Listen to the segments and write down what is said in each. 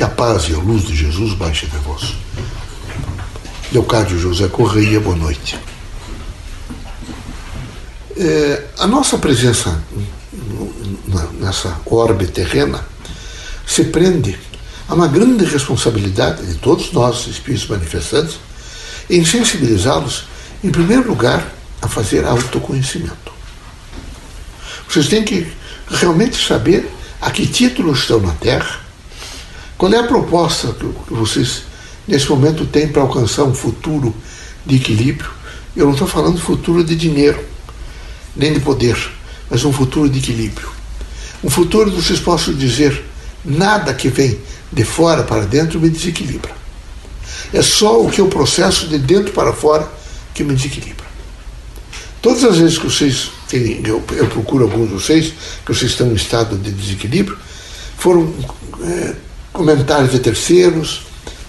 Que a paz e a luz de Jesus baixe de vós. Leocádio José Correia, boa noite. É, a nossa presença nessa orbe terrena se prende a uma grande responsabilidade de todos nós, espíritos manifestantes, em sensibilizá-los, em primeiro lugar, a fazer autoconhecimento. Vocês têm que realmente saber a que título estão na Terra, qual é a proposta que vocês, nesse momento, têm para alcançar um futuro de equilíbrio. Eu não estou falando futuro de dinheiro, nem de poder, mas um futuro de equilíbrio. Um futuro que vocês possam dizer: nada que vem de fora para dentro me desequilibra. É só o que eu processo de dentro para fora que me desequilibra. Todas as vezes que vocês têm, eu, eu procuro alguns de vocês, que vocês estão em estado de desequilíbrio, foram é, comentários de terceiros,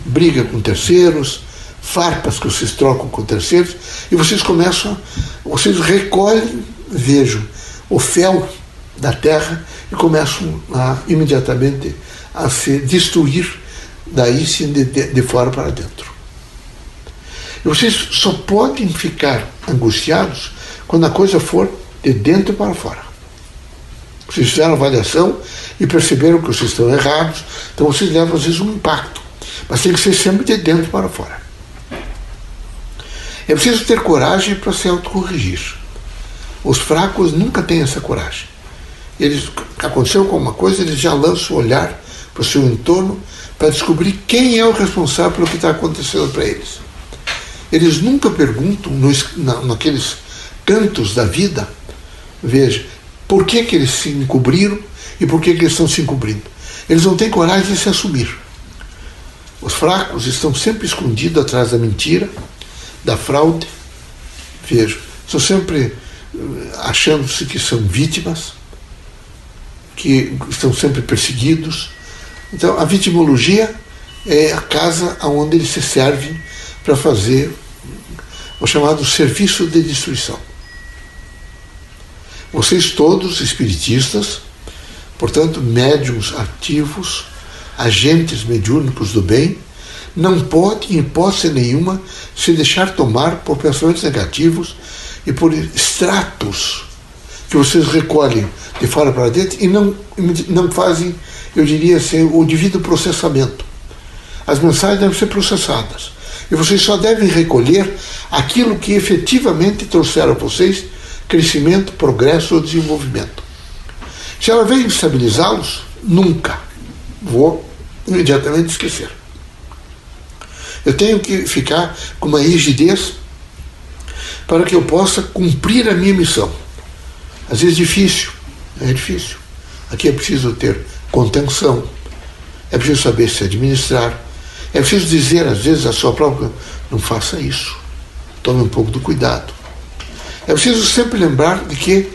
briga com terceiros, farpas que vocês trocam com terceiros, e vocês começam, vocês recolhem, vejo, o fel da terra e começam a, imediatamente a se destruir daí sim de, de, de fora para dentro. E vocês só podem ficar angustiados quando a coisa for de dentro para fora. Vocês fizeram avaliação e perceberam que vocês estão errados, então vocês levam às vezes um impacto. Mas tem que ser sempre de dentro para fora. É preciso ter coragem para se autocorrigir. Os fracos nunca têm essa coragem. Eles aconteceu alguma coisa, eles já lançam o olhar para o seu entorno para descobrir quem é o responsável pelo que está acontecendo para eles. Eles nunca perguntam nos, na, naqueles cantos da vida, veja, por que, que eles se encobriram e por que, que eles estão se encobrindo. Eles não têm coragem de se assumir. Os fracos estão sempre escondidos atrás da mentira, da fraude. Veja, estão sempre eh, achando-se que são vítimas, que estão sempre perseguidos. Então, a vitimologia é a casa onde eles se servem para fazer o chamado serviço de destruição. Vocês todos, espiritistas, portanto, médiums ativos, agentes mediúnicos do bem, não podem, em hipótese nenhuma, se deixar tomar por pensamentos negativos e por extratos que vocês recolhem de fora para dentro e não, não fazem, eu diria assim, o devido processamento. As mensagens devem ser processadas. E vocês só devem recolher aquilo que efetivamente trouxeram a vocês crescimento, progresso ou desenvolvimento. Se ela veio estabilizá-los, nunca vou imediatamente esquecer. Eu tenho que ficar com uma rigidez para que eu possa cumprir a minha missão. Às vezes difícil, é difícil. Aqui é preciso ter contenção, é preciso saber se administrar, é preciso dizer às vezes a sua própria, não faça isso, tome um pouco de cuidado. É preciso sempre lembrar de que,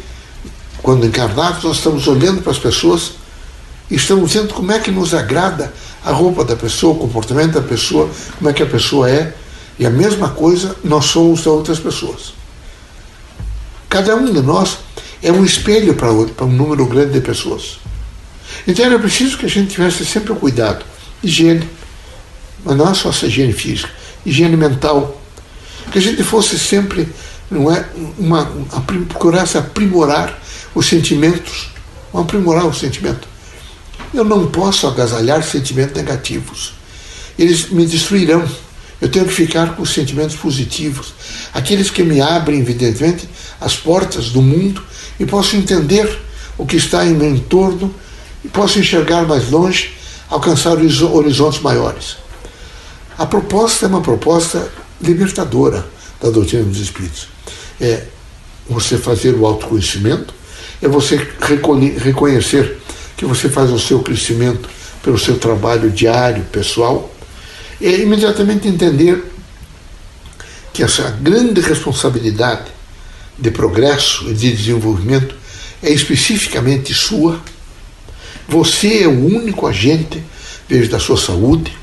quando encarnados, nós estamos olhando para as pessoas e estamos vendo como é que nos agrada a roupa da pessoa, o comportamento da pessoa, como é que a pessoa é. E a mesma coisa nós somos para outras pessoas. Cada um de nós é um espelho para, para um número grande de pessoas. Então era preciso que a gente tivesse sempre o cuidado. Higiene, mas não é só essa higiene física, higiene mental. Que a gente fosse sempre não é uma, uma procurasse aprimorar os sentimentos, aprimorar o sentimento. Eu não posso agasalhar sentimentos negativos. Eles me destruirão. Eu tenho que ficar com os sentimentos positivos, aqueles que me abrem, evidentemente, as portas do mundo e posso entender o que está em meu entorno e posso enxergar mais longe, alcançar horizontes maiores. A proposta é uma proposta libertadora da doutrina dos Espíritos é você fazer o autoconhecimento, é você reconhecer que você faz o seu crescimento pelo seu trabalho diário, pessoal, é imediatamente entender que essa grande responsabilidade de progresso e de desenvolvimento é especificamente sua. Você é o único agente, veja, da sua saúde,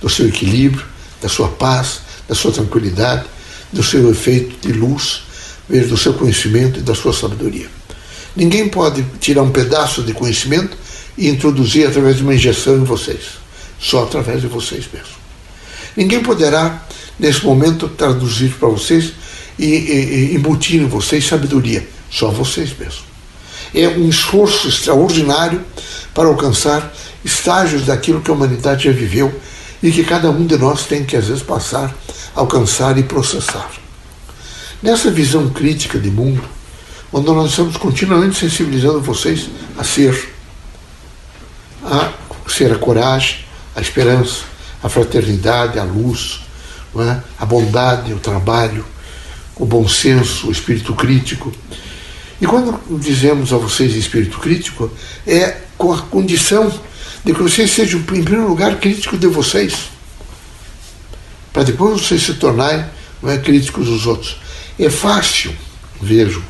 do seu equilíbrio, da sua paz, da sua tranquilidade, do seu efeito de luz, do seu conhecimento e da sua sabedoria. Ninguém pode tirar um pedaço de conhecimento e introduzir através de uma injeção em vocês. só através de vocês mesmos. Ninguém poderá, nesse momento, traduzir para vocês e, e, e embutir em vocês sabedoria, só vocês mesmos. É um esforço extraordinário para alcançar estágios daquilo que a humanidade já viveu e que cada um de nós tem que, às vezes, passar, alcançar e processar. Nessa visão crítica de mundo, onde nós estamos continuamente sensibilizando vocês a ser, a ser a coragem, a esperança, a fraternidade, a luz, é? a bondade, o trabalho, o bom senso, o espírito crítico. E quando dizemos a vocês espírito crítico, é com a condição de que vocês sejam, em primeiro lugar, críticos de vocês, para depois vocês se tornarem não é, críticos dos outros. É fácil, vejo,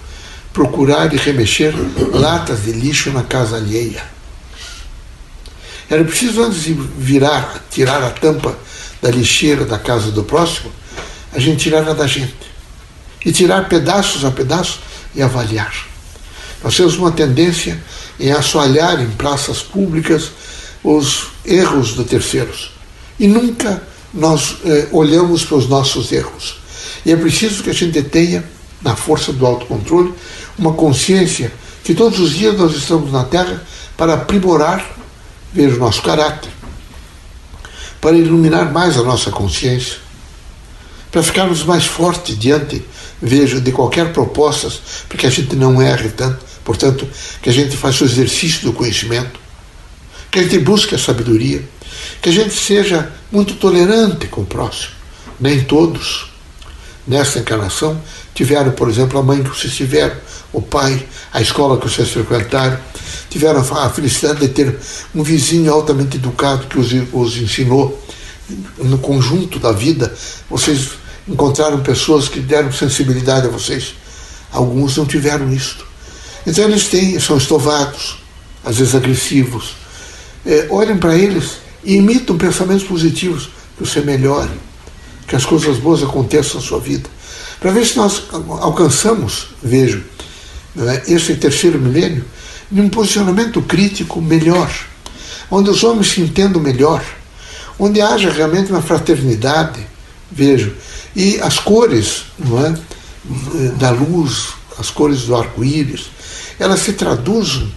procurar e remexer latas de lixo na casa alheia. Era preciso, antes de virar, tirar a tampa da lixeira da casa do próximo, a gente tirar a da gente. E tirar pedaços a pedaços e avaliar. Nós temos uma tendência em assoalhar em praças públicas os erros de terceiros. E nunca nós eh, olhamos para os nossos erros. E é preciso que a gente tenha, na força do autocontrole, uma consciência que todos os dias nós estamos na Terra para aprimorar, veja, o nosso caráter, para iluminar mais a nossa consciência, para ficarmos mais fortes diante, veja, de qualquer proposta, porque a gente não erre tanto, portanto, que a gente faça o exercício do conhecimento, que a gente busque a sabedoria, que a gente seja muito tolerante com o próximo. Nem todos, nessa encarnação, tiveram, por exemplo, a mãe que vocês tiveram, o pai, a escola que vocês frequentaram, tiveram a felicidade de ter um vizinho altamente educado que os, os ensinou. No conjunto da vida, vocês encontraram pessoas que deram sensibilidade a vocês. Alguns não tiveram isto. Então eles têm, são estovados, às vezes agressivos. É, olhem para eles e imitam pensamentos positivos, que você melhore, que as coisas boas aconteçam na sua vida. Para ver se nós alcançamos, vejo, é, esse terceiro milênio, em um posicionamento crítico melhor, onde os homens se entendam melhor, onde haja realmente uma fraternidade, vejo, e as cores não é, da luz, as cores do arco-íris, elas se traduzem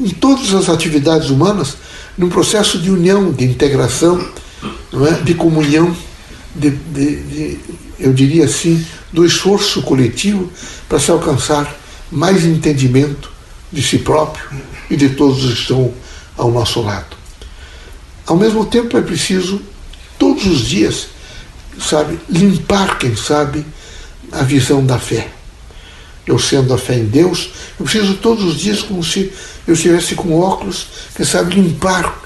em todas as atividades humanas num processo de união, de integração, é? de comunhão, de, de, de, eu diria assim, do esforço coletivo para se alcançar mais entendimento de si próprio e de todos os que estão ao nosso lado. Ao mesmo tempo é preciso, todos os dias, sabe, limpar, quem sabe, a visão da fé. Eu sendo a fé em Deus, eu preciso todos os dias como se eu estivesse com óculos, quem sabe limpar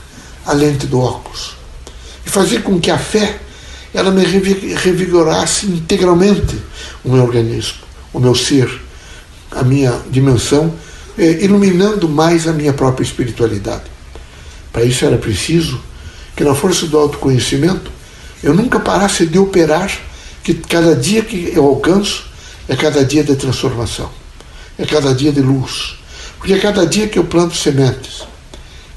a lente do óculos e fazer com que a fé ela me revigorasse integralmente o meu organismo, o meu ser, a minha dimensão, eh, iluminando mais a minha própria espiritualidade. Para isso era preciso que na força do autoconhecimento eu nunca parasse de operar, que cada dia que eu alcanço é cada dia de transformação, é cada dia de luz, porque cada dia que eu planto sementes,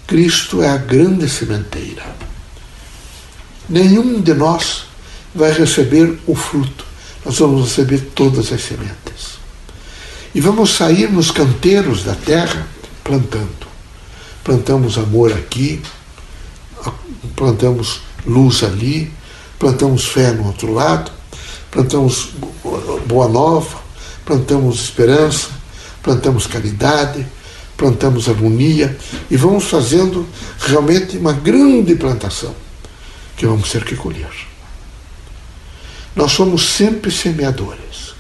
Cristo é a grande sementeira. Nenhum de nós vai receber o fruto, nós vamos receber todas as sementes. E vamos sair nos canteiros da terra plantando. Plantamos amor aqui, plantamos luz ali, plantamos fé no outro lado, plantamos boa nova, plantamos esperança, plantamos caridade, plantamos harmonia e vamos fazendo realmente uma grande plantação que vamos ter que colher. Nós somos sempre semeadores.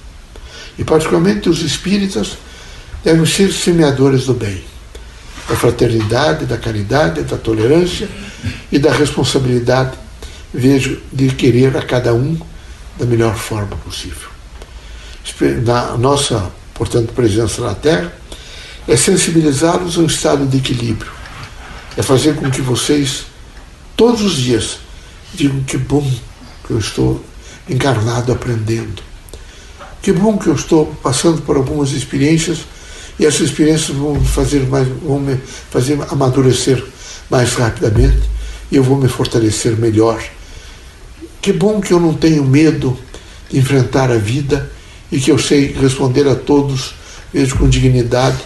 E particularmente os espíritas devem ser semeadores do bem, da fraternidade, da caridade, da tolerância e da responsabilidade, vejo, de querer a cada um da melhor forma possível. Na nossa portanto, presença na Terra, é sensibilizá-los a um estado de equilíbrio. É fazer com que vocês, todos os dias, digam que bom que eu estou encarnado aprendendo. Que bom que eu estou passando por algumas experiências e essas experiências vão fazer mais, vão me fazer amadurecer mais rapidamente e eu vou me fortalecer melhor. Que bom que eu não tenho medo de enfrentar a vida e que eu sei responder a todos, mesmo com dignidade,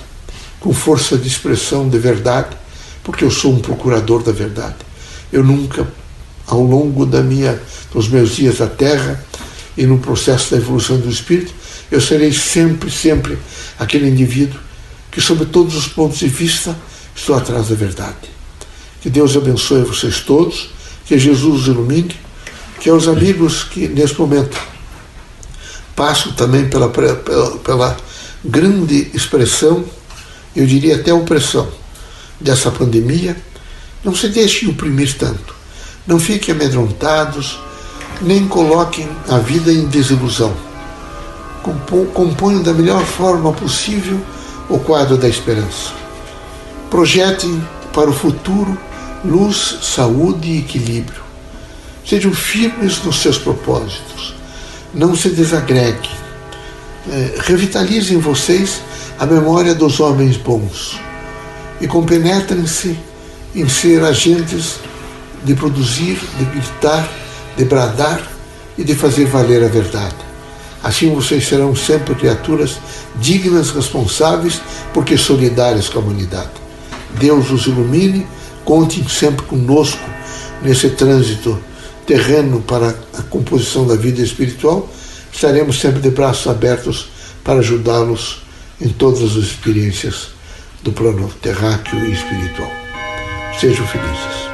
com força de expressão de verdade, porque eu sou um procurador da verdade. Eu nunca, ao longo da minha, dos meus dias na Terra e no processo da evolução do espírito, eu serei sempre, sempre aquele indivíduo que, sob todos os pontos de vista, estou atrás da verdade. Que Deus abençoe vocês todos, que Jesus os ilumine, que aos amigos que nesse momento passam também pela, pela, pela grande expressão, eu diria até opressão, dessa pandemia, não se deixem oprimir tanto. Não fiquem amedrontados, nem coloquem a vida em desilusão. Componham da melhor forma possível o quadro da esperança. Projetem para o futuro luz, saúde e equilíbrio. Sejam firmes nos seus propósitos. Não se desagreguem. É, revitalizem vocês a memória dos homens bons e compenetrem-se em ser agentes de produzir, de gritar, de bradar e de fazer valer a verdade. Assim vocês serão sempre criaturas dignas, responsáveis, porque solidárias com a humanidade. Deus os ilumine, contem sempre conosco nesse trânsito terreno para a composição da vida espiritual. Estaremos sempre de braços abertos para ajudá-los em todas as experiências do plano terráqueo e espiritual. Sejam felizes.